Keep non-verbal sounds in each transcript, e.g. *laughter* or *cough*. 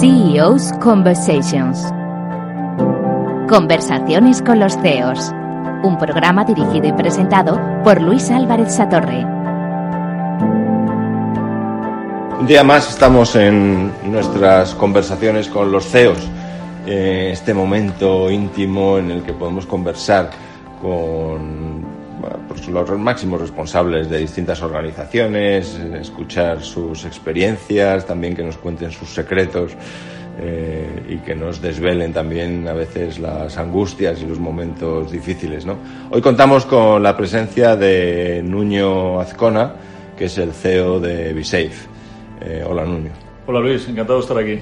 CEO's Conversations. Conversaciones con los CEOs. Un programa dirigido y presentado por Luis Álvarez Satorre. Un día más estamos en nuestras conversaciones con los CEOs. Eh, este momento íntimo en el que podemos conversar con pues, los máximos responsables de distintas organizaciones, escuchar sus experiencias, también que nos cuenten sus secretos eh, y que nos desvelen también a veces las angustias y los momentos difíciles. ¿no? Hoy contamos con la presencia de Nuño Azcona, que es el CEO de BeSafe. Eh, hola Nuño. Hola Luis, encantado de estar aquí.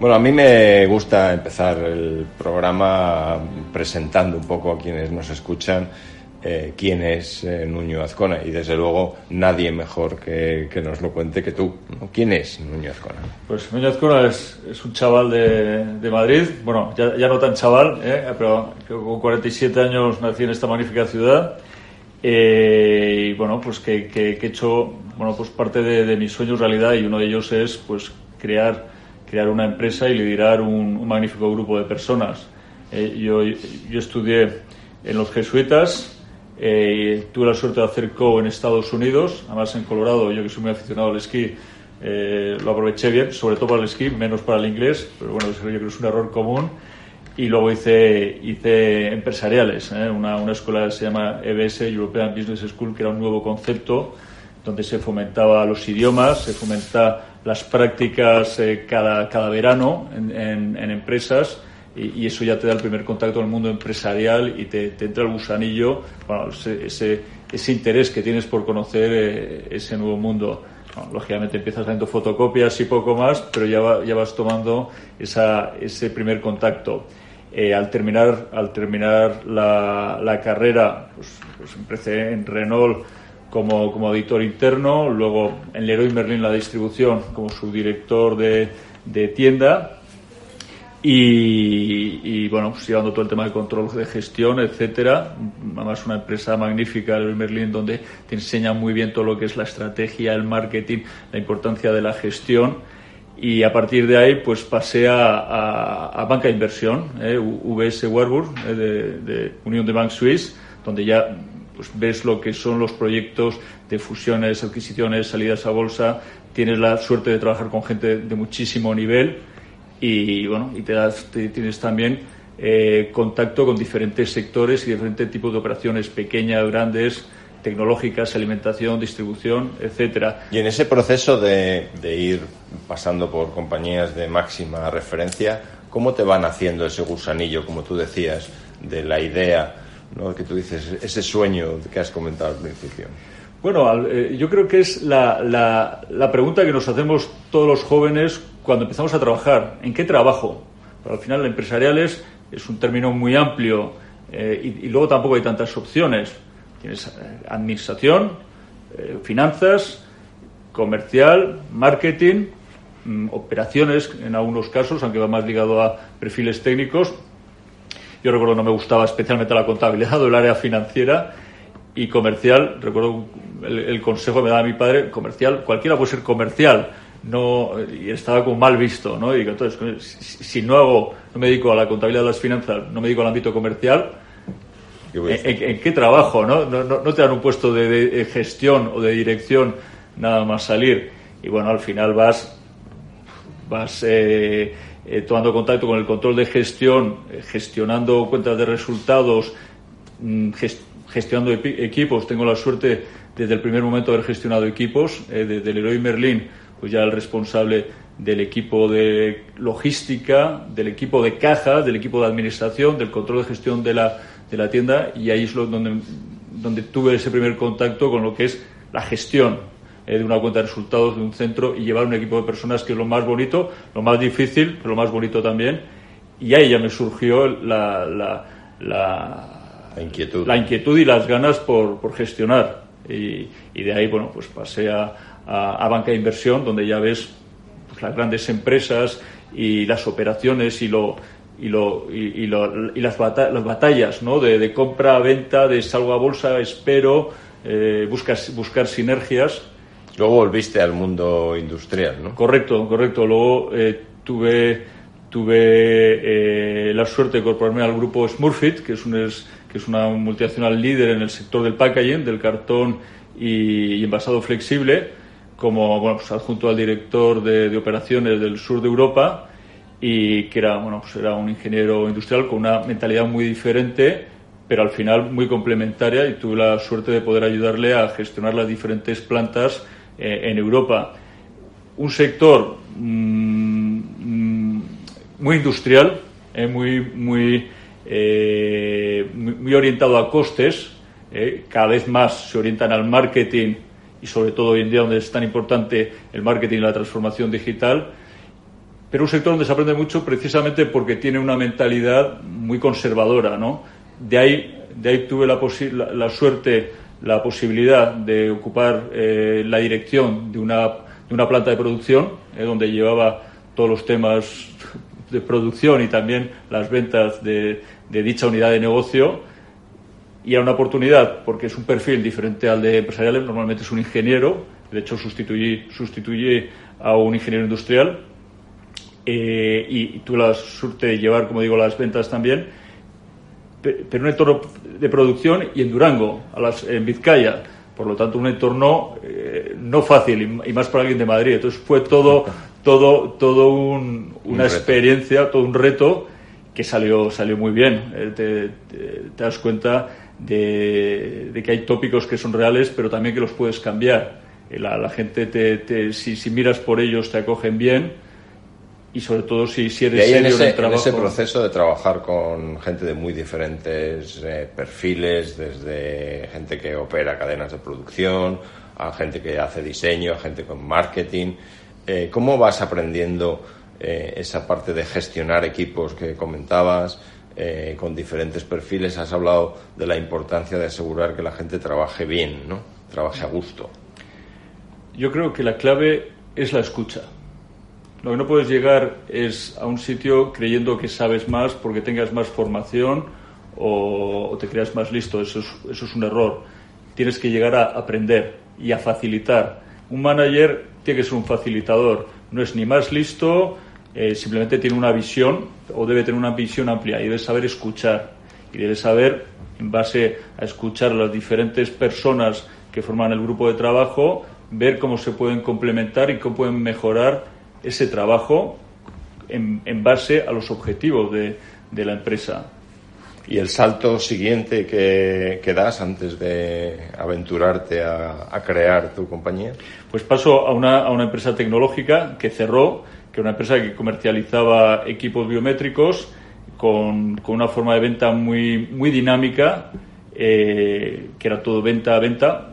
Bueno, a mí me gusta empezar el programa presentando un poco a quienes nos escuchan eh, quién es eh, Nuño Azcona y desde luego nadie mejor que, que nos lo cuente que tú. ¿Quién es Nuño Azcona? Pues Nuño Azcona es, es un chaval de, de, Madrid, bueno, ya, ya no tan chaval, ¿eh? pero con 47 años nací en esta magnífica ciudad. Eh, y bueno, pues que, que, que, he hecho bueno, pues parte de, de mis sueños realidad y uno de ellos es pues crear crear una empresa y liderar un, un magnífico grupo de personas. Eh, yo, yo, estudié en los jesuitas, eh, tuve la suerte de hacer co en Estados Unidos, además en Colorado, yo que soy muy aficionado al esquí, eh, lo aproveché bien, sobre todo para el esquí, menos para el inglés, pero bueno, yo creo que es un error común. Y luego hice, hice empresariales, ¿eh? una, una escuela que se llama EBS, European Business School, que era un nuevo concepto donde se fomentaba los idiomas, se fomenta las prácticas eh, cada, cada verano en, en, en empresas y, y, eso ya te da el primer contacto con el mundo empresarial y te, te entra el gusanillo, bueno, ese, ese, ese, interés que tienes por conocer eh, ese nuevo mundo. Bueno, lógicamente empiezas haciendo fotocopias y poco más, pero ya, va, ya vas tomando esa, ese primer contacto. Eh, al terminar, al terminar la, la carrera, pues, pues empecé en Renault como, como editor interno, luego en Leroy Merlin la distribución como subdirector de, de tienda y, y, bueno, pues llevando todo el tema de control de gestión, etcétera. Además, una empresa magnífica, Leroy Merlin, donde te enseña muy bien todo lo que es la estrategia, el marketing, la importancia de la gestión. Y a partir de ahí, pues pasé a, a, banca de inversión, eh, VS Warburg, eh, de, de Unión de Bank Suisse, donde ya pues ves lo que son los proyectos de fusiones, adquisiciones, salidas a bolsa, tienes la suerte de trabajar con gente de muchísimo nivel y bueno, y te, das, te tienes también eh, contacto con diferentes sectores y diferentes tipos de operaciones pequeñas, grandes, tecnológicas, alimentación, distribución, etcétera. Y en ese proceso de, de ir pasando por compañías de máxima referencia, ¿cómo te van haciendo ese gusanillo, como tú decías, de la idea? ¿no? que tú dices, ese sueño que has comentado al principio? Bueno, eh, yo creo que es la, la, la, pregunta que nos hacemos todos los jóvenes cuando empezamos a trabajar. ¿En qué trabajo? Pero al final, empresarial es, es un término muy amplio eh, y, y, luego tampoco hay tantas opciones. Tienes eh, administración, eh, finanzas, comercial, marketing, mm, operaciones en algunos casos, aunque va más ligado a perfiles técnicos, yo recuerdo no me gustaba especialmente la contabilidad o el área financiera y comercial. Recuerdo el, el consejo que me daba mi padre, comercial, cualquiera puede ser comercial. No, y estaba como mal visto, ¿no? Y entonces, si, si no hago, no me dedico a la contabilidad de las finanzas, no me dedico al ámbito comercial, ¿En, qué trabajo? ¿no? No, no, no te dan un puesto de, de, gestión o de dirección nada más salir. Y bueno, al final vas, vas eh, eh, tomando contacto con el control de gestión, eh, gestionando cuentas de resultados, mm, gest gestionando equipos. Tengo la suerte desde el primer momento de haber gestionado equipos, eh, desde el Leroy Merlin, pues ya el responsable del equipo de logística, del equipo de caja, del equipo de administración, del control de gestión de la, de la tienda y ahí es donde, donde tuve ese primer contacto con lo que es la gestión eh, de una cuenta de resultados de un centro y llevar un equipo de personas que es lo más bonito, lo más difícil, pero lo más bonito también. Y ahí ya me surgió la, la, la, la inquietud. la inquietud y las ganas por, por gestionar. Y, y, de ahí, bueno, pues pasé a, a, a banca de inversión, donde ya ves pues, las grandes empresas y las operaciones y lo, y, lo, y, y, lo, y las, bata las, batallas ¿no? de, de, compra, venta, de salgo a bolsa, espero, eh, buscas, buscar sinergias. Luego volviste al mundo industrial, ¿no? Correcto, correcto. Luego eh, tuve tuve eh, la suerte de incorporarme al grupo Smurfit, que es, un, que es una multinacional líder en el sector del packaging, del cartón y, envasado flexible, como bueno, pues, adjunto al director de, operaciones del sur de Europa y que era, bueno, pues era un ingeniero industrial con una mentalidad muy diferente, pero al final muy complementaria y tuve la suerte de poder ayudarle a gestionar las diferentes plantas eh, en Europa. Un sector mm, mm, muy industrial, eh, muy, muy, eh, muy, orientado a costes, eh, cada vez más se orientan al marketing y sobre todo hoy en día donde es tan importante el marketing y la transformación digital, pero un sector donde se aprende mucho precisamente porque tiene una mentalidad muy conservadora, ¿no? De ahí, de ahí tuve la, la, suerte, la posibilidad de ocupar la dirección de una, de una planta de producción, donde llevaba todos los temas de producción y también las ventas de, dicha unidad de negocio. Y era una oportunidad porque es un perfil diferente al de empresariales. Normalmente es un ingeniero, de hecho sustituye, sustituye a un ingeniero industrial. Eh, y, tuve la suerte de llevar, como digo, las ventas también, pero en un entorno de producción y en Durango, a las, en Vizcaya. Por lo tanto, un entorno eh, no fácil y, más para alguien de Madrid. Entonces fue todo todo, todo una experiencia, todo un reto que salió, salió muy bien. Eh, te, das cuenta de, que hay tópicos que son reales, pero también que los puedes cambiar. Eh, la, gente, te, si, si, miras por ellos, te acogen bien y sobre todo si, si eres serio en, ese, el trabajo. En ese proceso de trabajar con gente de muy diferentes eh, perfiles, desde gente que opera cadenas de producción, a gente que hace diseño, a gente con marketing. Eh, ¿Cómo vas aprendiendo eh, esa parte de gestionar equipos que comentabas eh, con diferentes perfiles? Has hablado de la importancia de asegurar que la gente trabaje bien, ¿no? Trabaje a gusto. Yo creo que la clave es la escucha. Lo que no puedes llegar es a un sitio creyendo que sabes más porque tengas más formación o, te creas más listo. Eso es, eso es un error. Tienes que llegar a aprender y a facilitar. Un manager tiene que ser un facilitador. No es ni más listo, eh, simplemente tiene una visión o debe tener una visión amplia y debe saber escuchar. Y debe saber, en base a escuchar a las diferentes personas que forman el grupo de trabajo, ver cómo se pueden complementar y cómo pueden mejorar ese trabajo en, base a los objetivos de, de la empresa. ¿Y el salto siguiente que, das antes de aventurarte a, crear tu compañía? Pues paso a una, a una empresa tecnológica que cerró, que era una empresa que comercializaba equipos biométricos con, con una forma de venta muy, muy dinámica, eh, que era todo venta a venta.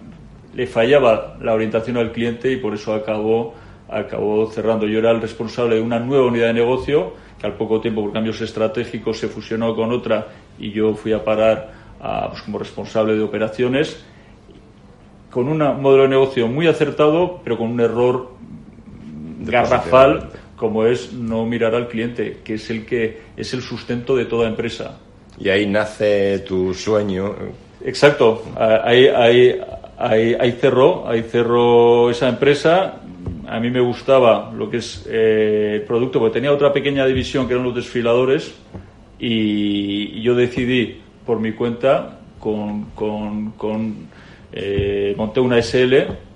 Le fallaba la orientación al cliente y por eso acabó, acabó cerrando. Yo era el responsable de una nueva unidad de negocio que al poco tiempo por cambios estratégicos se fusionó con otra y yo fui a parar pues, como responsable de operaciones con un modelo de negocio muy acertado, pero con un error garrafal como es no mirar al cliente, que es el que es el sustento de toda empresa. Y ahí nace tu sueño. Exacto, ahí, ahí, ahí, ahí cerró, ahí cerró esa empresa. A mí me gustaba lo que es eh, el producto, porque tenía otra pequeña división que eran los desfiladores y yo decidí por mi cuenta con, con, eh, monté una SL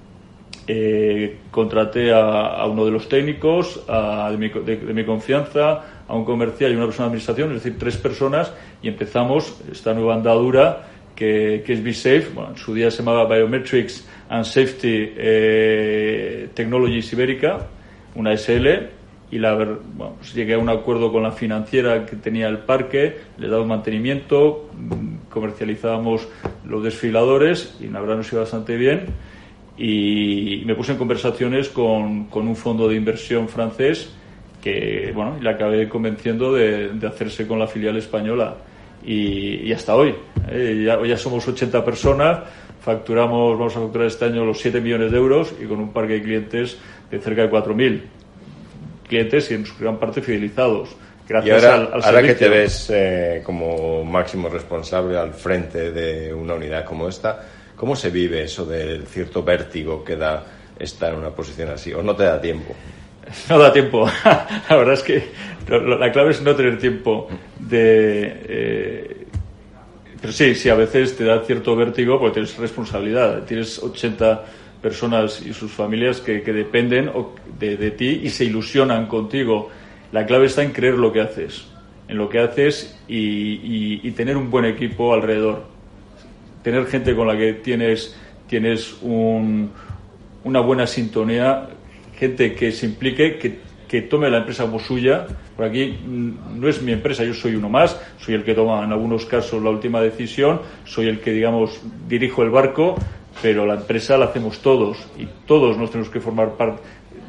eh, contraté a, uno de los técnicos de, mi, confianza a un comercial y una persona de administración es decir tres personas y empezamos esta nueva andadura que, que es BeSafe bueno, en su día se llamaba Biometrics and Safety eh, Technologies Ibérica una SL y la, bueno, pues llegué a un acuerdo con la financiera que tenía el parque, le daba mantenimiento, mm, comercializábamos los desfiladores y la verdad nos iba bastante bien y me puse en conversaciones con, con un fondo de inversión francés que bueno, le acabé convenciendo de, de hacerse con la filial española y, y hasta hoy. ¿eh? ya, ya somos 80 personas, facturamos, vamos a facturar este año los 7 millones de euros y con un parque de clientes de cerca de 4.000 clientes y en su gran parte fidelizados. Gracias ahora, al, ahora que te ves eh, como máximo responsable al frente de una unidad como esta, ¿cómo se vive eso del cierto vértigo que da estar en una posición así? ¿O no te da tiempo? *laughs* No da tiempo. *laughs* la verdad es que la clave es no tener tiempo de... Eh, pero sí, sí, a veces te da cierto vértigo porque tienes responsabilidad. Tienes 80 personas y sus familias que, dependen de, de, ti y se ilusionan contigo. La clave está en creer lo que haces, en lo que haces y, tener un buen equipo alrededor. Tener gente con la que tienes, tienes una buena sintonía, gente que se implique, que, que tome la empresa como suya. Por aquí mm, no es mi empresa, yo soy uno más, soy el que toma en algunos casos la última decisión, soy el que, digamos, dirijo el barco, pero la empresa la hacemos todos y todos nos tenemos que formar parte,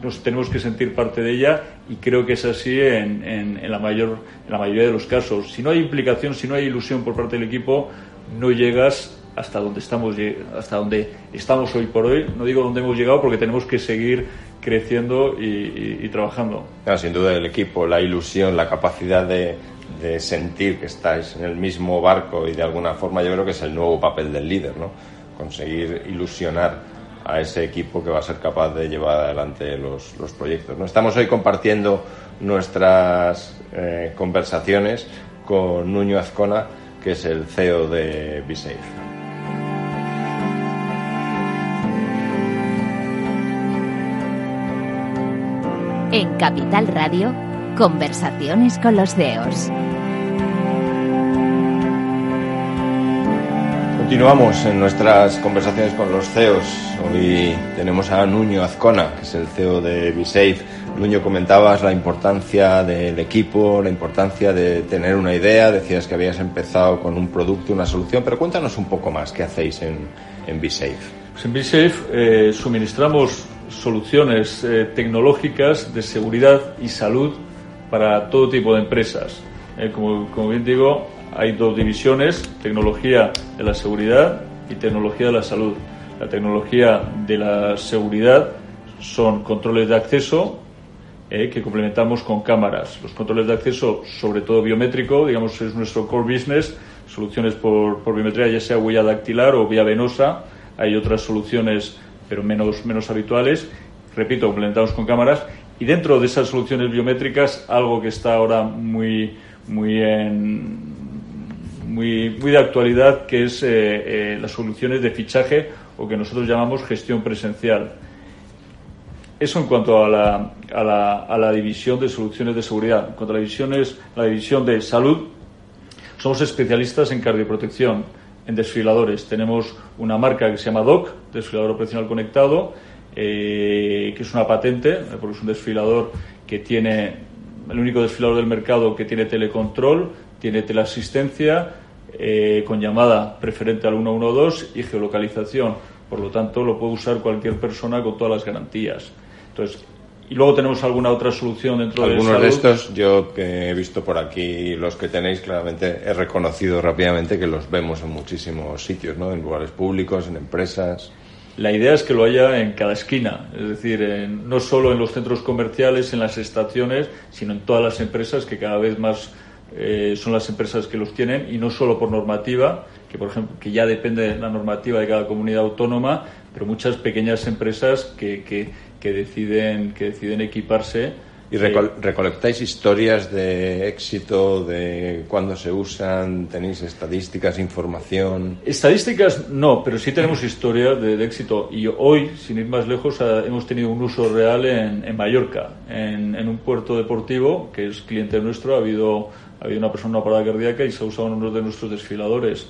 nos tenemos que sentir parte de ella y creo que es así en, en, la mayor, en la mayoría de los casos. Si no hay implicación, si no hay ilusión por parte del equipo, no llegas hasta donde estamos hasta donde estamos hoy por hoy. No digo dónde hemos llegado porque tenemos que seguir creciendo y, trabajando. sin duda el equipo, la ilusión, la capacidad de, de sentir que estáis en el mismo barco y de alguna forma yo creo que es el nuevo papel del líder, ¿no? conseguir ilusionar a ese equipo que va a ser capaz de llevar adelante los, los proyectos. ¿no? Estamos hoy compartiendo nuestras eh, conversaciones con Nuño Azcona, que es el CEO de BeSafe. En Capital Radio, conversaciones con los CEOs. Continuamos en nuestras conversaciones con los CEOs. Hoy tenemos a Nuño Azcona, que es el CEO de BeSafe. Nuño, comentabas la importancia del equipo, la importancia de tener una idea. Decías que habías empezado con un producto, una solución, pero cuéntanos un poco más qué hacéis en, en BeSafe. Pues en BeSafe eh, suministramos soluciones eh, tecnológicas de seguridad y salud para todo tipo de empresas. Eh, como, como bien digo, hay dos divisiones, tecnología de la seguridad y tecnología de la salud. La tecnología de la seguridad son controles de acceso eh, que complementamos con cámaras. Los controles de acceso, sobre todo biométrico, digamos, es nuestro core business, soluciones por, por biometría, ya sea huella dactilar o vía venosa. Hay otras soluciones, pero menos, menos habituales. Repito, complementamos con cámaras. Y dentro de esas soluciones biométricas, algo que está ahora muy, muy, muy de actualidad, que es eh, eh, las soluciones de fichaje o que nosotros llamamos gestión presencial. Eso en cuanto a la, a la, a la división de soluciones de seguridad. En cuanto a la división, es, la división de salud, somos especialistas en cardioprotección, en desfiladores. Tenemos una marca que se llama DOC, desfilador operacional conectado, eh, que es una patente, porque es un desfilador que tiene, el único desfilador del mercado que tiene telecontrol, tiene teleasistencia, eh, con llamada preferente al 112 y geolocalización. Por lo tanto, lo puede usar cualquier persona con todas las garantías. Entonces, y luego tenemos alguna otra solución dentro de Algunos de estos, yo que he visto por aquí, los que tenéis, claramente he reconocido rápidamente que los vemos en muchísimos sitios, ¿no? En lugares públicos, en empresas. La idea es que lo haya en cada esquina, es decir, no solo en los centros comerciales, en las estaciones, sino en todas las empresas que cada vez más eh, son las empresas que los tienen y no solo por normativa, que por ejemplo que ya depende de la normativa de cada comunidad autónoma, pero muchas pequeñas empresas que, que, deciden que deciden equiparse. ¿Y recolectáis historias de éxito, de cuándo se usan? ¿Tenéis estadísticas, información? Estadísticas no, pero sí tenemos *laughs* historias de, éxito. Y hoy, sin ir más lejos, hemos tenido un uso real en, en Mallorca, en, en, un puerto deportivo que es cliente nuestro. Ha habido había una persona una parada cardíaca y se ha usado uno de nuestros desfiladores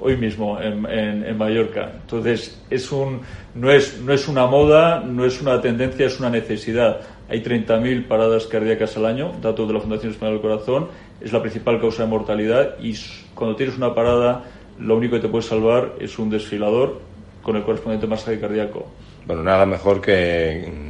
hoy mismo en, en, Mallorca. Entonces, es un, no, es, no es una moda, no es una tendencia, es una necesidad. Hay 30.000 paradas cardíacas al año, datos de la Fundación Española del Corazón, es la principal causa de mortalidad y cuando tienes una parada, lo único que te puede salvar es un desfilador con el correspondiente masaje cardíaco. Bueno, nada mejor que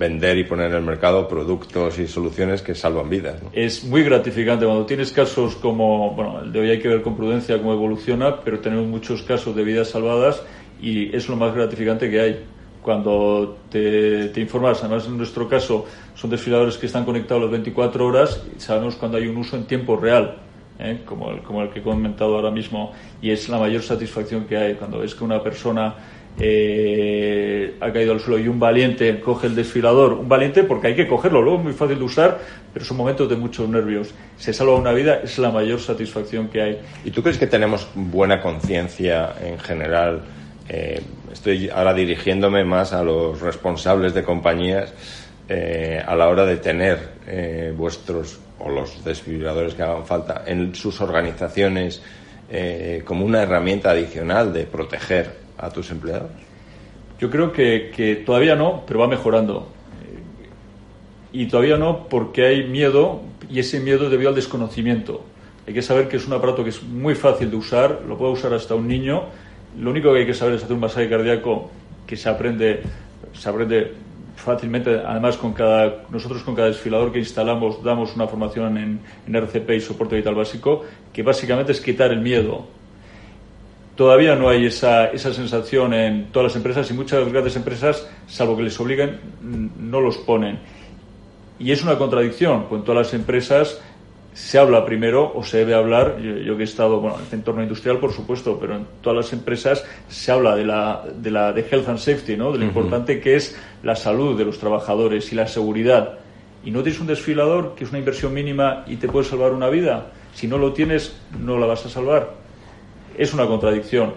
vender y poner en el mercado productos y soluciones que salvan vidas. Es muy gratificante cuando tienes casos como, bueno, el de hoy hay que ver con prudencia cómo evoluciona, pero tenemos muchos casos de vidas salvadas y es lo más gratificante que hay. Cuando te, informas, además en nuestro caso son desfiladores que están conectados las 24 horas y sabemos cuando hay un uso en tiempo real. ¿eh? Como, el, como el que he comentado ahora mismo, y es la mayor satisfacción que hay cuando ves que una persona eh, ha caído al suelo y un valiente coge el desfilador, un valiente porque hay que cogerlo, luego es muy fácil de usar, pero son momentos de muchos nervios. Se salva una vida, es la mayor satisfacción que hay. ¿Y tú crees que tenemos buena conciencia en general? Eh, estoy ahora dirigiéndome más a los responsables de compañías eh, a la hora de tener vuestros o los desfibriladores que hagan falta en sus organizaciones como una herramienta adicional de proteger a tus empleados? Yo creo que, todavía no, pero va mejorando. Y todavía no porque hay miedo y ese miedo es debido al desconocimiento. Hay que saber que es un aparato que es muy fácil de usar, lo puede usar hasta un niño. Lo único que hay que saber es hacer un masaje cardíaco que se aprende, se aprende fácilmente. Además, con cada, nosotros con cada desfilador que instalamos damos una formación en, en RCP y soporte vital básico, que básicamente es quitar el miedo todavía no hay esa, esa sensación en todas las empresas y muchas grandes empresas, salvo que les obliguen, no los ponen. Y es una contradicción, pues en todas las empresas se habla primero o se debe hablar, yo, que he estado, bueno, en el entorno industrial por supuesto, pero en todas las empresas se habla de la de, la, de health and safety, ¿no? de lo importante que es la salud de los trabajadores y la seguridad. Y no tienes un desfilador que es una inversión mínima y te puede salvar una vida. Si no lo tienes, no la vas a salvar es una contradicción.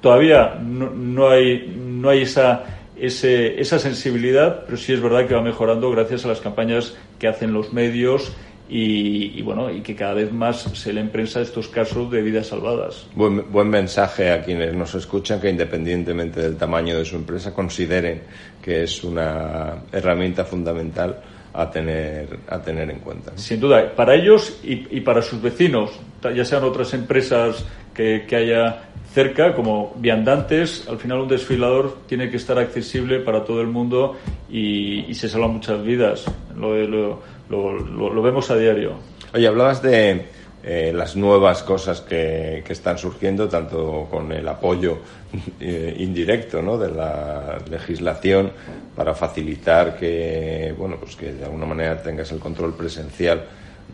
Todavía no, hay, no hay esa, esa sensibilidad, pero sí es verdad que va mejorando gracias a las campañas que hacen los medios y, bueno y que cada vez más se le prensa estos casos de vidas salvadas. Buen, buen mensaje a quienes nos escuchan que independientemente del tamaño de su empresa consideren que es una herramienta fundamental a tener, a tener en cuenta. Sin duda, para ellos y, y, para sus vecinos, ya sean otras empresas que, haya cerca, como viandantes, al final un desfilador tiene que estar accesible para todo el mundo y, se salvan muchas vidas. Lo, lo, lo, vemos a diario. Oye, hablabas de eh, las nuevas cosas que, que, están surgiendo, tanto con el apoyo *laughs* eh, indirecto ¿no? de la legislación para facilitar que, bueno, pues que de alguna manera tengas el control presencial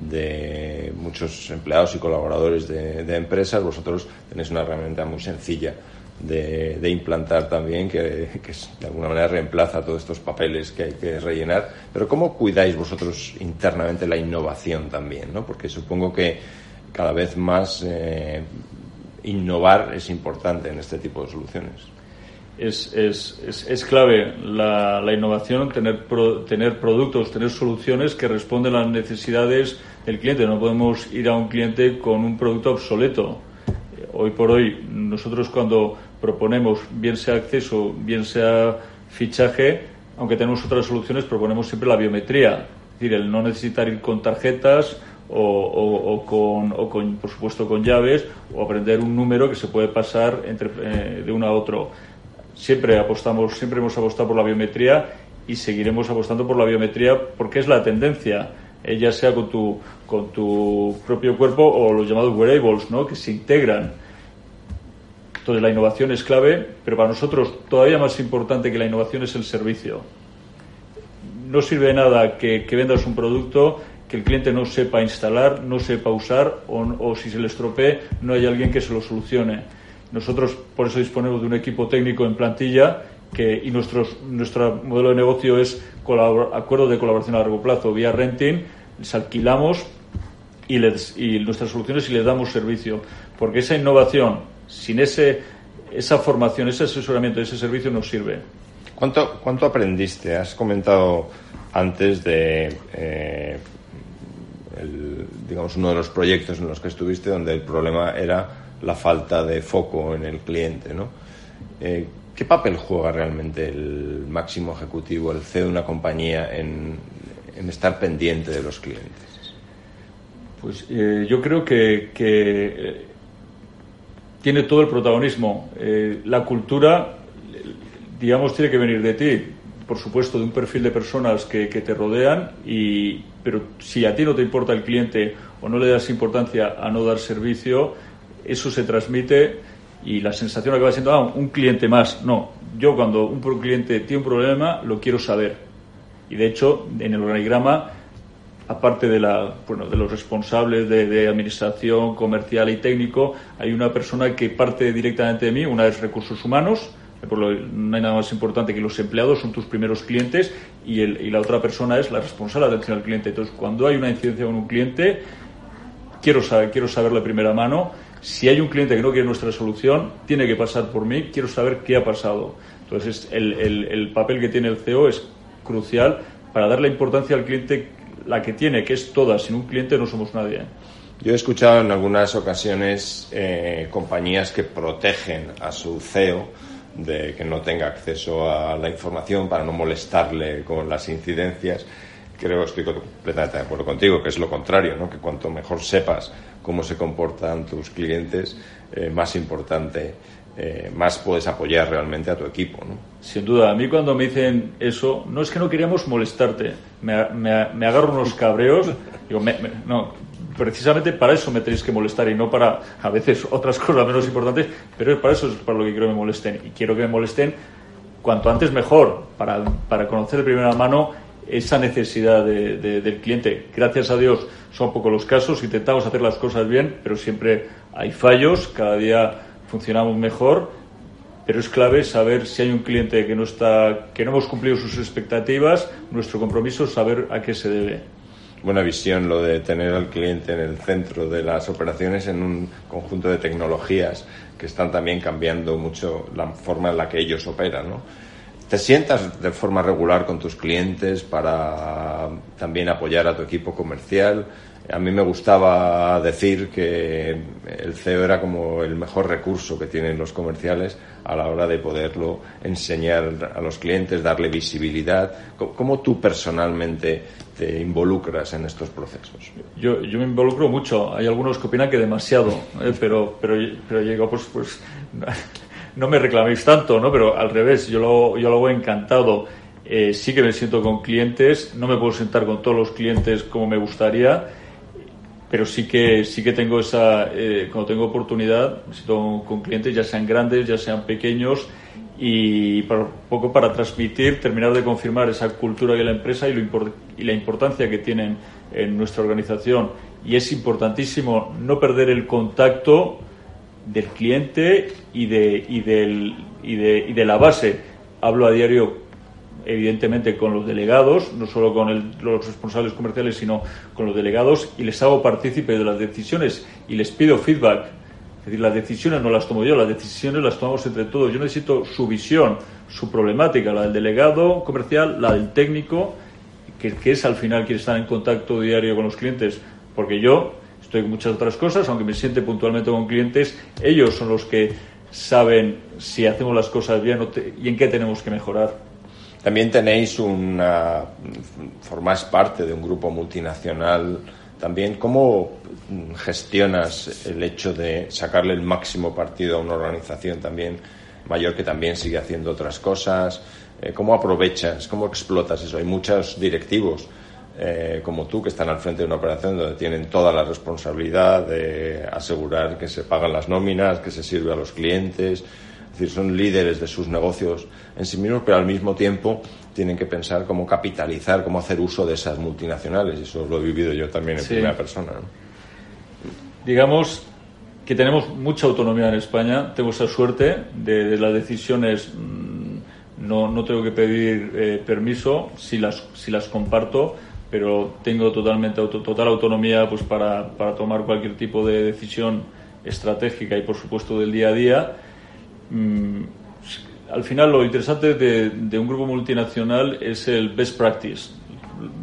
de muchos empleados y colaboradores de, empresas, vosotros tenéis una herramienta muy sencilla de, implantar también, que, de alguna manera reemplaza todos estos papeles que hay que rellenar. Pero ¿cómo cuidáis vosotros internamente la innovación también? ¿no? Porque supongo que cada vez más eh, innovar es importante en este tipo de soluciones es, es, es, clave la, innovación, tener, tener productos, tener soluciones que responden a las necesidades del cliente. No podemos ir a un cliente con un producto obsoleto. Hoy por hoy, nosotros cuando proponemos, bien sea acceso, bien sea fichaje, aunque tenemos otras soluciones, proponemos siempre la biometría. Es decir, el no necesitar ir con tarjetas o, o, con, o con, por supuesto, con llaves o aprender un número que se puede pasar entre, eh, de uno a otro siempre apostamos, siempre hemos apostado por la biometría y seguiremos apostando por la biometría porque es la tendencia, eh, ya sea con tu, con tu propio cuerpo o los llamados wearables, ¿no? que se integran. Entonces la innovación es clave, pero para nosotros todavía más importante que la innovación es el servicio. No sirve de nada que, vendas un producto que el cliente no sepa instalar, no sepa usar o, o si se le estropee no hay alguien que se lo solucione nosotros por eso disponemos de un equipo técnico en plantilla que, y nuestros, nuestro modelo de negocio es acuerdos de colaboración a largo plazo vía renting, les alquilamos y, les, y nuestras soluciones y les damos servicio. Porque esa innovación, sin ese, esa formación, ese asesoramiento, ese servicio nos sirve. ¿Cuánto, cuánto aprendiste? Has comentado antes de eh, digamos uno de los proyectos en los que estuviste donde el problema era la falta de foco en el cliente, ¿no? Eh, ¿Qué papel juega realmente el máximo ejecutivo, el CEO de una compañía en, estar pendiente de los clientes? Pues eh, yo creo que, eh, tiene todo el protagonismo. la cultura, digamos, tiene que venir de ti, por supuesto, de un perfil de personas que, que te rodean, y, pero si a ti no te importa el cliente o no le das importancia a no dar servicio, eso se transmite y la sensación acaba siendo, ah, un cliente más. No, yo cuando un cliente tiene un problema lo quiero saber. Y de hecho, en el organigrama, aparte de, la, bueno, de los responsables de, administración comercial y técnico, hay una persona que parte directamente de mí, una es recursos humanos, no hay nada más importante que los empleados son tus primeros clientes y, el, y la otra persona es la responsable de atención al cliente. Entonces, cuando hay una incidencia con un cliente, quiero saber, quiero saber de primera mano. Si hay un cliente que no quiere nuestra solución, tiene que pasar por mí, quiero saber qué ha pasado. Entonces, el, el, el papel que tiene el CEO es crucial para darle importancia al cliente la que tiene, que es toda. Sin un cliente no somos nadie. Yo he escuchado en algunas ocasiones eh, compañías que protegen a su CEO de que no tenga acceso a la información para no molestarle con las incidencias. Creo que estoy completamente de acuerdo contigo, que es lo contrario, ¿no? que cuanto mejor sepas cómo se comportan tus clientes, eh, más importante, eh, más puedes apoyar realmente a tu equipo. ¿no? Sin duda, a mí cuando me dicen eso, no es que no queríamos molestarte, me, me, agarro unos cabreos, digo, no, precisamente para eso me tenéis que molestar y no para a veces otras cosas menos importantes, pero para eso es para lo que quiero que me molesten. Y quiero que me molesten cuanto antes mejor, para, para conocer de primera mano esa necesidad del cliente. Gracias a Dios son pocos los casos, intentamos hacer las cosas bien, pero siempre hay fallos, cada día funcionamos mejor, pero es clave saber si hay un cliente que no está, que no hemos cumplido sus expectativas, nuestro compromiso es saber a qué se debe buena visión lo de tener al cliente en el centro de las operaciones en un conjunto de tecnologías que están también cambiando mucho la forma en la que ellos operan, ¿no? ¿Te sientas de forma regular con tus clientes para también apoyar a tu equipo comercial? A mí me gustaba decir que el CEO era como el mejor recurso que tienen los comerciales a la hora de poderlo enseñar a los clientes, darle visibilidad. ¿Cómo tú personalmente te involucras en estos procesos? Yo, yo me involucro mucho. Hay algunos que opinan que demasiado, ¿eh? pero, pero, pero llego, pues, pues no me reclaméis tanto, ¿no? Pero al revés, yo lo, yo lo hago encantado. Eh, sí que me siento con clientes, no me puedo sentar con todos los clientes como me gustaría pero sí que sí que tengo esa eh, cuando tengo oportunidad me siento con clientes ya sean grandes ya sean pequeños y poco para transmitir terminar de confirmar esa cultura de la empresa y, lo y la importancia que tienen en nuestra organización y es importantísimo no perder el contacto del cliente y de y del y de, y de la base hablo a diario evidentemente con los delegados, no solo con los responsables comerciales, sino con los delegados y les hago partícipe de las decisiones y les pido feedback. Es decir, las decisiones no las tomo yo, las decisiones las tomamos entre todos. Yo necesito su visión, su problemática, la del delegado comercial, la del técnico, que, que es al final quien está en contacto diario con los clientes, porque yo estoy con muchas otras cosas, aunque me siente puntualmente con clientes, ellos son los que saben si hacemos las cosas bien y en qué tenemos que mejorar. También tenéis una, formáis parte de un grupo multinacional. También, ¿cómo gestionas el hecho de sacarle el máximo partido a una organización también mayor que también sigue haciendo otras cosas? Eh, ¿Cómo aprovechas, cómo explotas eso? Hay muchos directivos eh, como tú que están al frente de una operación donde tienen toda la responsabilidad de asegurar que se pagan las nóminas, que se sirve a los clientes, es decir, son líderes de sus negocios en sí mismos, pero al mismo tiempo tienen que pensar cómo capitalizar, cómo hacer uso de esas multinacionales. Y eso lo he vivido yo también en primera persona. Digamos que tenemos mucha autonomía en España. Tengo esa suerte de, las decisiones. Mm, no, no, tengo que pedir eh, permiso si las, si las comparto, pero tengo totalmente total autonomía pues, para, para tomar cualquier tipo de decisión estratégica y, por supuesto, del día a día Mm, al final lo interesante de, un grupo multinacional es el best practice,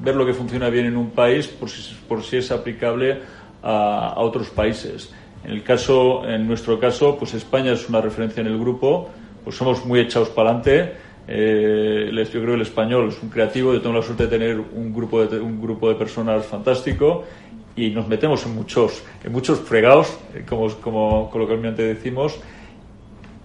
ver lo que funciona bien en un país por si, por si es aplicable a, otros países. En el caso, en nuestro caso, pues España es una referencia en el grupo, pues somos muy echados para adelante. Eh, yo creo que el español es un creativo, yo tengo la suerte de tener un grupo de, un grupo de personas fantástico y nos metemos en muchos, en muchos fregados, eh, como, como coloquialmente decimos,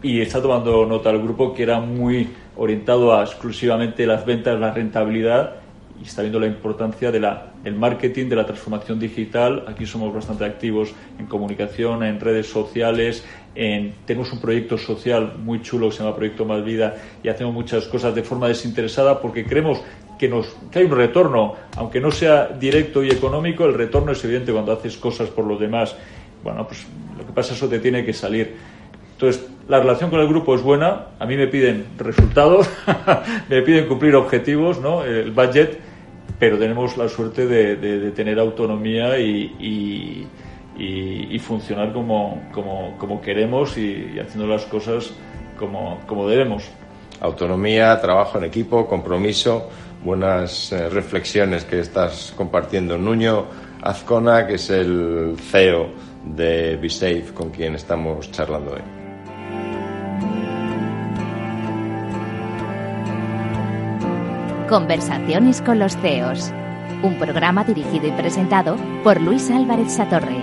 y está tomando nota el grupo que era muy orientado a exclusivamente las ventas, la rentabilidad y está viendo la importancia de la, del marketing, de la transformación digital. Aquí somos bastante activos en comunicación, en redes sociales, en, tenemos un proyecto social muy chulo que se llama Proyecto Más Vida y hacemos muchas cosas de forma desinteresada porque creemos que, nos, que hay un retorno, aunque no sea directo y económico, el retorno es evidente cuando haces cosas por los demás. Bueno, pues lo que pasa es que eso te tiene que salir. Entonces, la relación con el grupo es buena, a mí me piden resultados, *laughs* me piden cumplir objetivos, ¿no? el budget, pero tenemos la suerte de, tener autonomía y, funcionar como, como, queremos y, haciendo las cosas como, como debemos. Autonomía, trabajo en equipo, compromiso, buenas eh, reflexiones que estás compartiendo. Nuño Azcona, que es el CEO de BeSafe, con quien estamos charlando hoy. Conversaciones con los CEOs. Un programa dirigido y presentado por Luis Álvarez Satorre.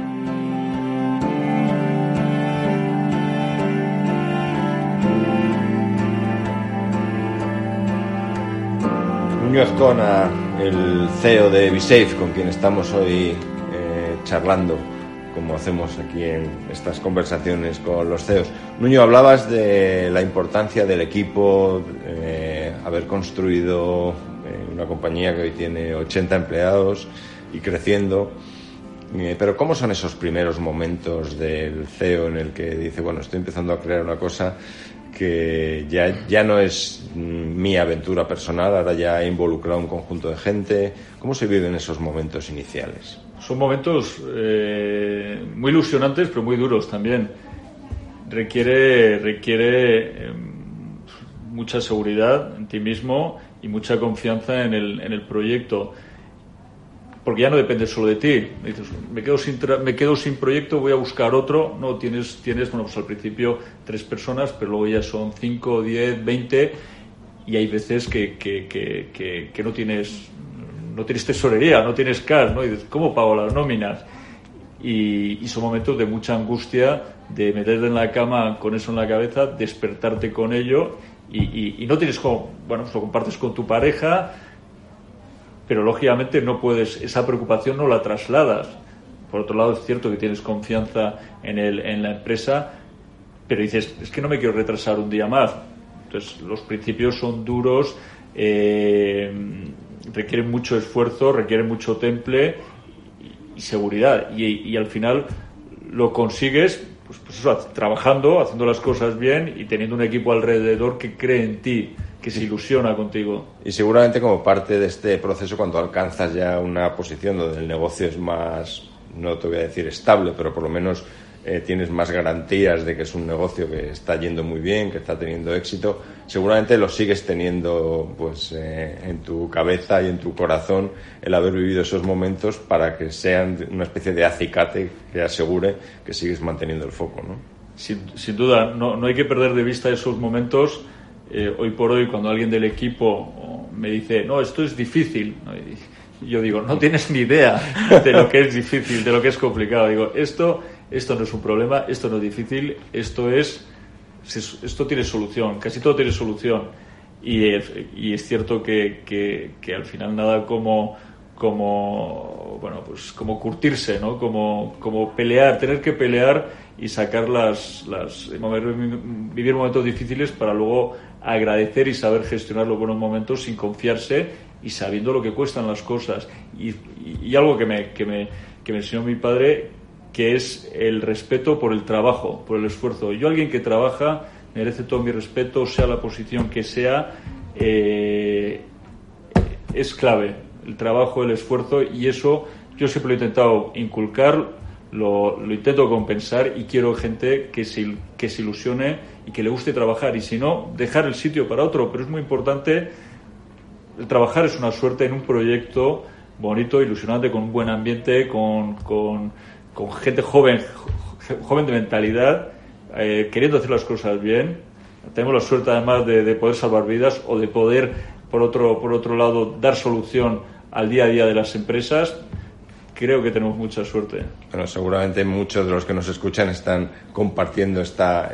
Nuño Azcona, el CEO de BeSafe, con quien estamos hoy eh, charlando como hacemos aquí en estas conversaciones con los CEOs. Nuño, hablabas de la importancia del equipo, eh, haber construido eh, una compañía que hoy tiene 80 empleados y creciendo. Eh, pero ¿cómo son esos primeros momentos del CEO en el que dice, bueno, estoy empezando a crear una cosa que ya, ya no es mm, mi aventura personal, ahora ya he involucrado un conjunto de gente? ¿Cómo se viven esos momentos iniciales? son momentos eh, muy ilusionantes, pero muy duros también. Requiere, requiere em, mucha seguridad en ti mismo y mucha confianza en el, en el proyecto. Porque ya no depende solo de ti. Me quedo, sin me quedo sin proyecto, voy a buscar otro. No, tienes, tienes, bueno, pues al principio tres personas, pero luego ya son cinco, diez, veinte. Y hay veces que, que, que, no tienes no tienes tesorería, no tienes cash, ¿no? Y dices, ¿cómo pago las nóminas? Y, son momentos de mucha angustia, de meterte en la cama con eso en la cabeza, despertarte con ello y, no tienes como, bueno, pues lo compartes con tu pareja, pero lógicamente no puedes, esa preocupación no la trasladas. Por otro lado, es cierto que tienes confianza en, el, en la empresa, pero dices, es que no me quiero retrasar un día más. Entonces, los principios son duros. Eh, requiere mucho esfuerzo, requiere mucho temple y, seguridad. Y, al final lo consigues pues, pues trabajando, haciendo las cosas bien y teniendo un equipo alrededor que cree en ti, que se ilusiona contigo. Y seguramente como parte de este proceso, cuando alcanzas ya una posición donde el negocio es más, no te voy a decir estable, pero por lo menos eh, tienes más garantías de que es un negocio que está yendo muy bien, que está teniendo éxito, seguramente lo sigues teniendo pues eh, en tu cabeza y en tu corazón el haber vivido esos momentos para que sean una especie de acicate que asegure que sigues manteniendo el foco, ¿no? Sin, duda, no, no, hay que perder de vista esos momentos. Eh, hoy por hoy, cuando alguien del equipo me dice, no, esto es difícil, yo digo, no tienes ni idea de lo que es difícil, de lo que es complicado. Digo, esto esto no es un problema, esto no es difícil, esto es, esto tiene solución, casi todo tiene solución. Y es, cierto que, que, al final nada como, como, bueno, pues como curtirse, ¿no? Como, como pelear, tener que pelear y sacar las, las, vivir momentos difíciles para luego agradecer y saber gestionar los buenos momentos sin confiarse y sabiendo lo que cuestan las cosas. Y, y, algo que me, que, me, que me enseñó mi padre, que es el respeto por el trabajo, por el esfuerzo. Yo, alguien que trabaja, merece todo mi respeto, sea la posición que sea, eh, es clave. El trabajo, el esfuerzo, y eso yo siempre lo he intentado inculcar, lo, intento compensar y quiero gente que se, que se ilusione y que le guste trabajar. Y si no, dejar el sitio para otro. Pero es muy importante, el trabajar es una suerte en un proyecto bonito, ilusionante, con un buen ambiente, con, con con gente joven, joven de mentalidad, eh, queriendo hacer las cosas bien. Tenemos la suerte además de, poder salvar vidas o de poder, por otro, por otro lado, dar solución al día a día de las empresas. Creo que tenemos mucha suerte. Bueno, seguramente muchos de los que nos escuchan están compartiendo esta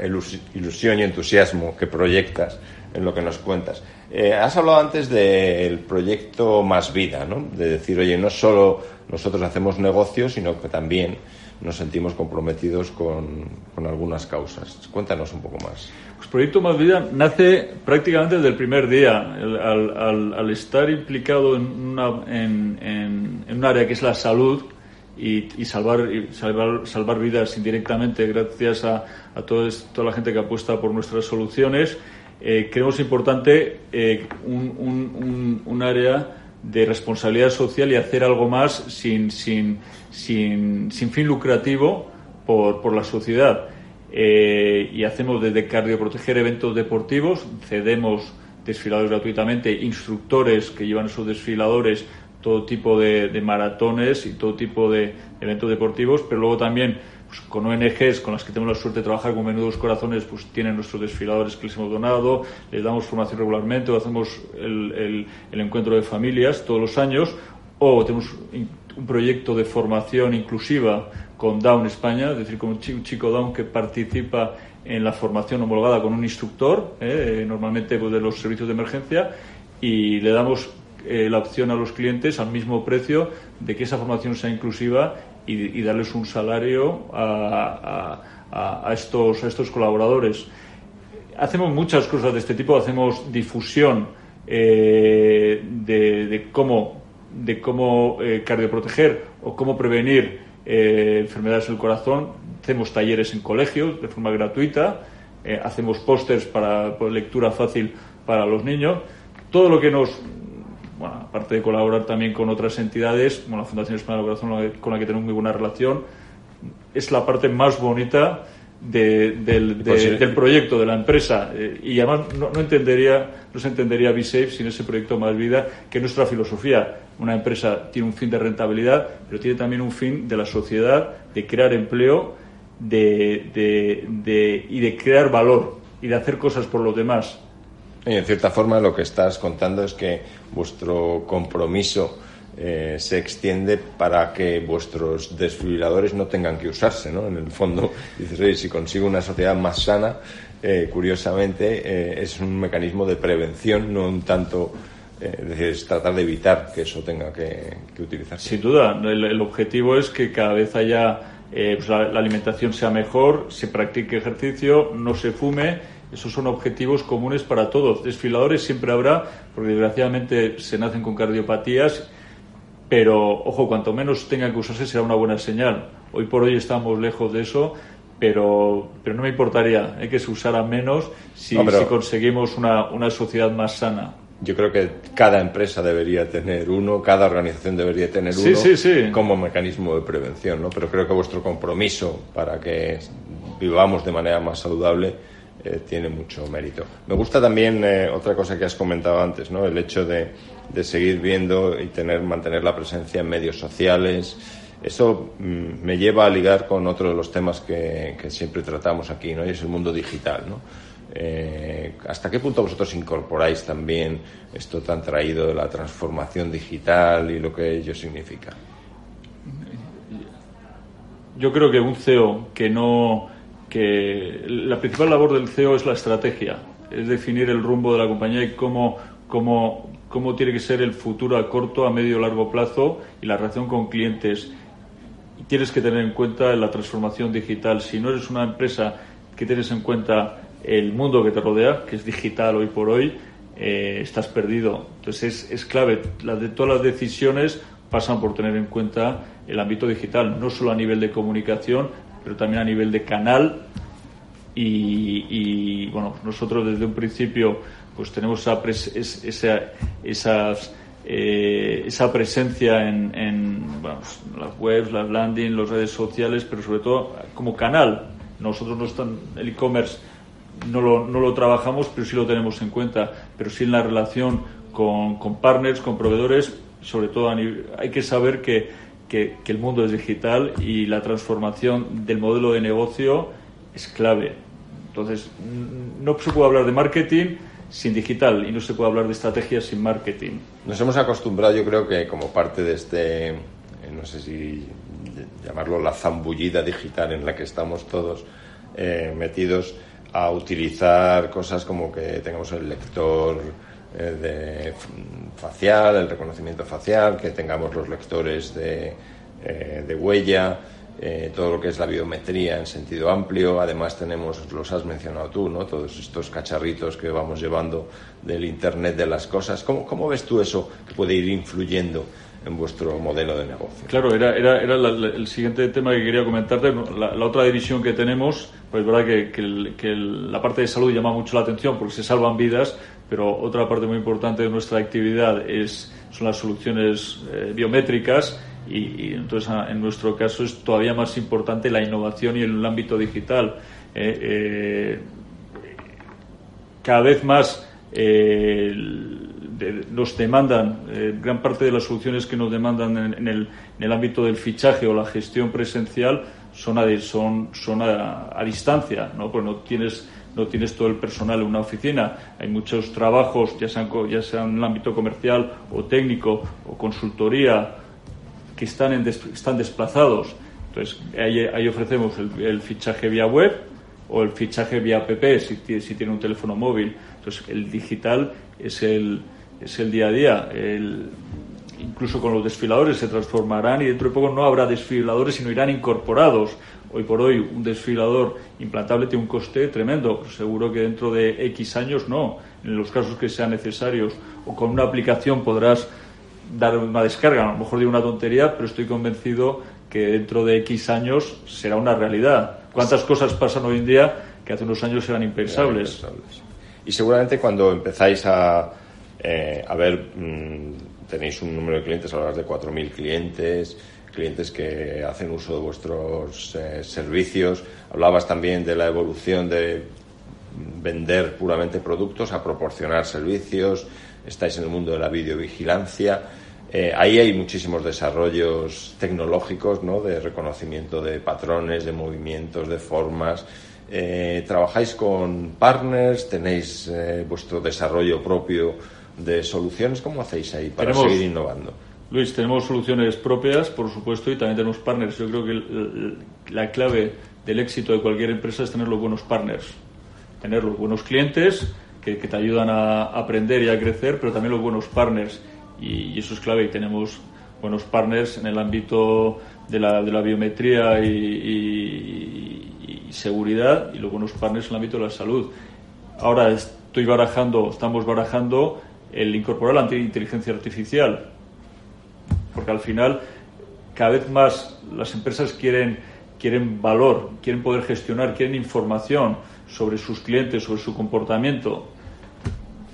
ilusión y entusiasmo que proyectas en lo que nos cuentas. Eh, has hablado antes del proyecto Más Vida, ¿no? De decir, oye, no solo nosotros hacemos negocios, sino que también nos sentimos comprometidos con, algunas causas. Cuéntanos un poco más. Pues Proyecto Más Vida nace prácticamente desde el primer día. al, estar implicado en, una, en, en, un área que es la salud y, salvar, salvar, salvar vidas indirectamente gracias a, a toda la gente que apuesta por nuestras soluciones. Eh, creemos importante eh, un, un, área de responsabilidad social y hacer algo más sin, sin, sin, sin fin lucrativo por, por la sociedad. Eh, y hacemos desde cardioproteger eventos deportivos, cedemos desfiladores gratuitamente, instructores que llevan esos desfiladores todo tipo de, maratones y todo tipo de eventos deportivos, pero luego también pues, con ONGs con las que tenemos la suerte de trabajar con Menudos Corazones, pues tienen nuestros desfiladores que les hemos donado, les damos formación regularmente o hacemos el, encuentro de familias todos los años o tenemos un proyecto de formación inclusiva con Down España, es decir, con un chico, Down que participa en la formación homologada con un instructor, eh, normalmente pues, de los servicios de emergencia, y le damos eh, la opción a los clientes al mismo precio de que esa formación sea inclusiva y, darles un salario a, estos, a estos colaboradores. Hacemos muchas cosas de este tipo, hacemos difusión eh, de, cómo, de cómo eh, cardioproteger o cómo prevenir enfermedades del corazón. Hacemos talleres en colegios de forma gratuita, hacemos pósters para lectura fácil para los niños. Todo lo que nos bueno, aparte de colaborar también con otras entidades, como la Fundación Española del Corazón, con la que tenemos muy buena relación, es la parte más bonita del, del, proyecto, de la empresa. Eh, y además no, entendería, no se entendería B-Safe sin ese proyecto Más Vida, que nuestra filosofía. Una empresa tiene un fin de rentabilidad, pero tiene también un fin de la sociedad, de crear empleo de, de, y de crear valor y de hacer cosas por los demás. Y en cierta forma lo que estás contando es que vuestro compromiso eh, se extiende para que vuestros desfibriladores no tengan que usarse, ¿no? En el fondo, dices, oye, si consigo una sociedad más sana, eh, curiosamente, eh, es un mecanismo de prevención, no un tanto... decir, es tratar de evitar que eso tenga que, utilizarse. Sin duda, el, objetivo es que cada vez haya pues la alimentación sea mejor, se practique ejercicio, no se fume esos son objetivos comunes para todos. Desfiladores siempre habrá, porque desgraciadamente se nacen con cardiopatías, pero ojo, cuanto menos tengan que usarse será una buena señal. Hoy por hoy estamos lejos de eso, pero, pero no me importaría ¿eh? que se usara menos si, si conseguimos una, una sociedad más sana. Yo creo que cada empresa debería tener uno, cada organización debería tener uno como mecanismo de prevención, ¿no? Pero creo que vuestro compromiso para que vivamos de manera más saludable eh, tiene mucho mérito. Me gusta también eh, otra cosa que has comentado antes, ¿no? El hecho de, seguir viendo y tener, mantener la presencia en medios sociales. Eso mm, me lleva a ligar con otro de los temas que, siempre tratamos aquí, ¿no? Y es el mundo digital, ¿no? Eh, ¿Hasta qué punto vosotros incorporáis también esto tan traído de la transformación digital y lo que ello significa? Yo creo que un CEO que no que la principal labor del CEO es la estrategia, es definir el rumbo de la compañía y cómo, cómo, cómo tiene que ser el futuro a corto, a medio largo plazo y la relación con clientes. Tienes que tener en cuenta la transformación digital. Si no eres una empresa que tienes en cuenta el mundo que te rodea, que es digital hoy por hoy, eh, estás perdido. Entonces es, es clave. de, todas las decisiones pasan por tener en cuenta el ámbito digital, no solo a nivel de comunicación, pero también a nivel de canal. Y, bueno, nosotros desde un principio pues tenemos esa, esas, eh, esa presencia en, en las webs, las landing, las redes sociales, pero sobre todo como canal. Nosotros no están, el e-commerce no lo, no lo trabajamos, pero sí lo tenemos en cuenta, pero sí en la relación con partners, con proveedores, sobre todo hay que saber que que, el mundo es digital y la transformación del modelo de negocio es clave. Entonces, no se puede hablar de marketing sin digital y no se puede hablar de estrategia sin marketing. Nos hemos acostumbrado, yo creo que como parte de este, eh, no sé si llamarlo la zambullida digital en la que estamos todos eh, metidos, a utilizar cosas como que tengamos el lector de facial, el reconocimiento facial, que tengamos los lectores de, eh, de huella, eh, todo lo que es la biometría en sentido amplio. Además tenemos, los has mencionado tú, ¿no? todos estos cacharritos que vamos llevando del Internet de las cosas. ¿Cómo, cómo ves tú eso que puede ir influyendo en vuestro modelo de negocio. Claro, era, era, era el siguiente tema que quería comentarte. La, otra división que tenemos, pues es verdad que, que, la parte de salud llama mucho la atención porque se salvan vidas, pero otra parte muy importante de nuestra actividad es, son las soluciones eh, biométricas y, entonces en nuestro caso es todavía más importante la innovación y el ámbito digital. Eh, eh, cada vez más nos demandan, gran parte de las soluciones que nos demandan en, el, en, el, ámbito del fichaje o la gestión presencial son a, son, son a, distancia, ¿no? Pues no tienes no tienes todo el personal en una oficina. Hay muchos trabajos, ya sean, ya en el ámbito comercial o técnico o consultoría, que están, están desplazados. Entonces, ahí, ofrecemos el, fichaje vía web o el fichaje vía app si, tiene un teléfono móvil. Entonces, el digital es el, es el día a día. Incluso con los desfiladores se transformarán y dentro de poco no habrá desfiladores, sino irán incorporados. Hoy por hoy un desfilador implantable tiene un coste tremendo. Seguro que dentro de X años no. En los casos que sean necesarios o con una aplicación podrás dar una descarga. A lo mejor de una tontería, pero estoy convencido que dentro de X años será una realidad. ¿Cuántas cosas pasan hoy en día que hace unos años eran impensables? Y seguramente cuando empezáis a, eh, a ver, mm, tenéis un número de clientes, hablas de 4.000 clientes, clientes que hacen uso de vuestros eh, servicios. Hablabas también de la evolución de vender puramente productos a proporcionar servicios. Estáis en el mundo de la videovigilancia. Eh, ahí hay muchísimos desarrollos tecnológicos, ¿no? De reconocimiento de patrones, de movimientos, de formas. Eh, ¿Trabajáis con partners? ¿Tenéis vuestro desarrollo propio de soluciones? ¿Cómo hacéis ahí para seguir innovando? Luis, tenemos soluciones propias, por supuesto, y también tenemos partners. Yo creo que la clave del éxito de cualquier empresa es tener los buenos partners, tener los buenos clientes que, te ayudan a aprender y a crecer, pero también los buenos partners. Y, eso es clave. Y tenemos buenos partners en el ámbito de la, de la biometría y, y, seguridad y los buenos partners en el ámbito de la salud. Ahora estoy barajando, estamos barajando el incorporar la inteligencia artificial porque al final cada vez más las empresas quieren, quieren valor, quieren poder gestionar, quieren información sobre sus clientes, sobre su comportamiento.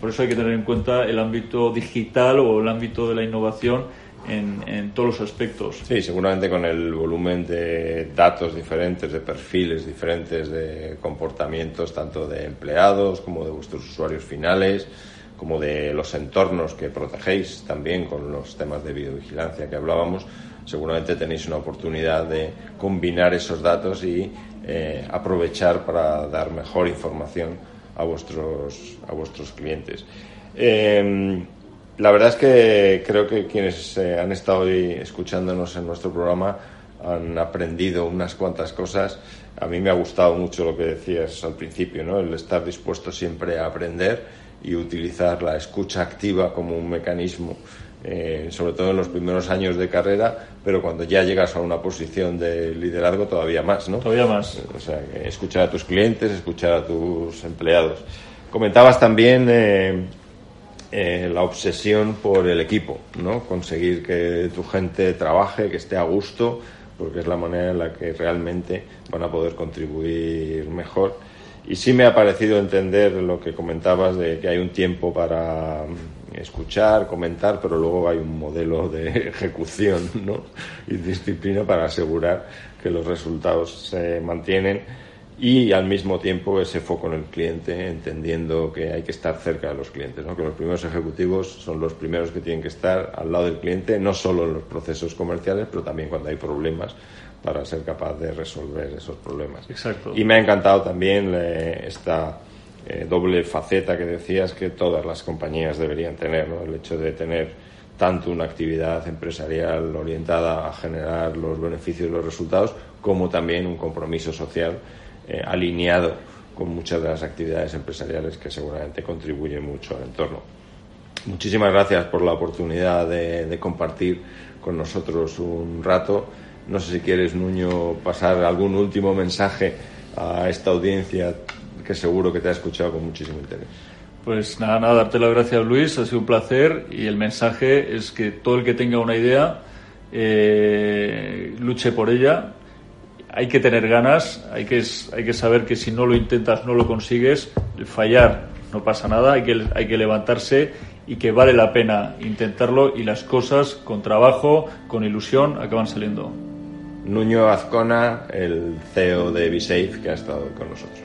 Por eso hay que tener en cuenta el ámbito digital o el ámbito de la innovación en, en, todos los aspectos. Sí, seguramente con el volumen de datos diferentes, de perfiles diferentes, de comportamientos tanto de empleados como de vuestros usuarios finales como de los entornos que protegéis también con los temas de videovigilancia que hablábamos, seguramente tenéis una oportunidad de combinar esos datos y eh, aprovechar para dar mejor información a vuestros, a vuestros clientes. Em, la verdad es que creo que quienes eh, han estado hoy escuchándonos en nuestro programa han aprendido unas cuantas cosas. A mí me ha gustado mucho lo que decías al principio, ¿no? El estar dispuesto siempre a aprender y utilizar la escucha activa como un mecanismo, eh, sobre todo en los primeros años de carrera, pero cuando ya llegas a una posición de liderazgo todavía más, ¿no? Todavía más. O sea, escuchar a tus clientes, escuchar a tus empleados. Comentabas también eh, eh, la obsesión por el equipo, ¿no? Conseguir que tu gente trabaje, que esté a gusto, porque es la manera en la que realmente van a poder contribuir mejor y sí me ha parecido entender lo que comentabas de que hay un tiempo para mm, escuchar, comentar, pero luego hay un modelo de *laughs* ejecución y disciplina para asegurar que los resultados se mantienen y al mismo tiempo ese foco en el cliente, entendiendo que hay que estar cerca de los clientes, que los primeros ejecutivos son los primeros que tienen que estar al lado del cliente, no solo en los procesos comerciales, pero también cuando hay problemas para ser capaz de resolver esos problemas. Exacto. Y me ha encantado también eh, esta eh, doble faceta que decías que todas las compañías deberían tener, ¿no? el hecho de tener tanto una actividad empresarial orientada a generar los beneficios y los resultados, como también un compromiso social eh, alineado con muchas de las actividades empresariales que seguramente contribuyen mucho al entorno. Muchísimas gracias por la oportunidad de compartir con nosotros un rato no sé si quieres, Nuño, pasar algún último mensaje a esta audiencia que seguro que te ha escuchado con muchísimo interés. Pues nada, nada, darte las gracias Luis, ha sido un placer y el mensaje es que todo el que tenga una idea eh, luche por ella. Hay que tener ganas, hay que, hay que saber que si no lo intentas no lo consigues, fallar no pasa nada, hay que, hay que levantarse y que vale la pena intentarlo y las cosas con trabajo, con ilusión, acaban saliendo. Nuño Azcona, el CEO de BeSafe, que ha estado con nosotros.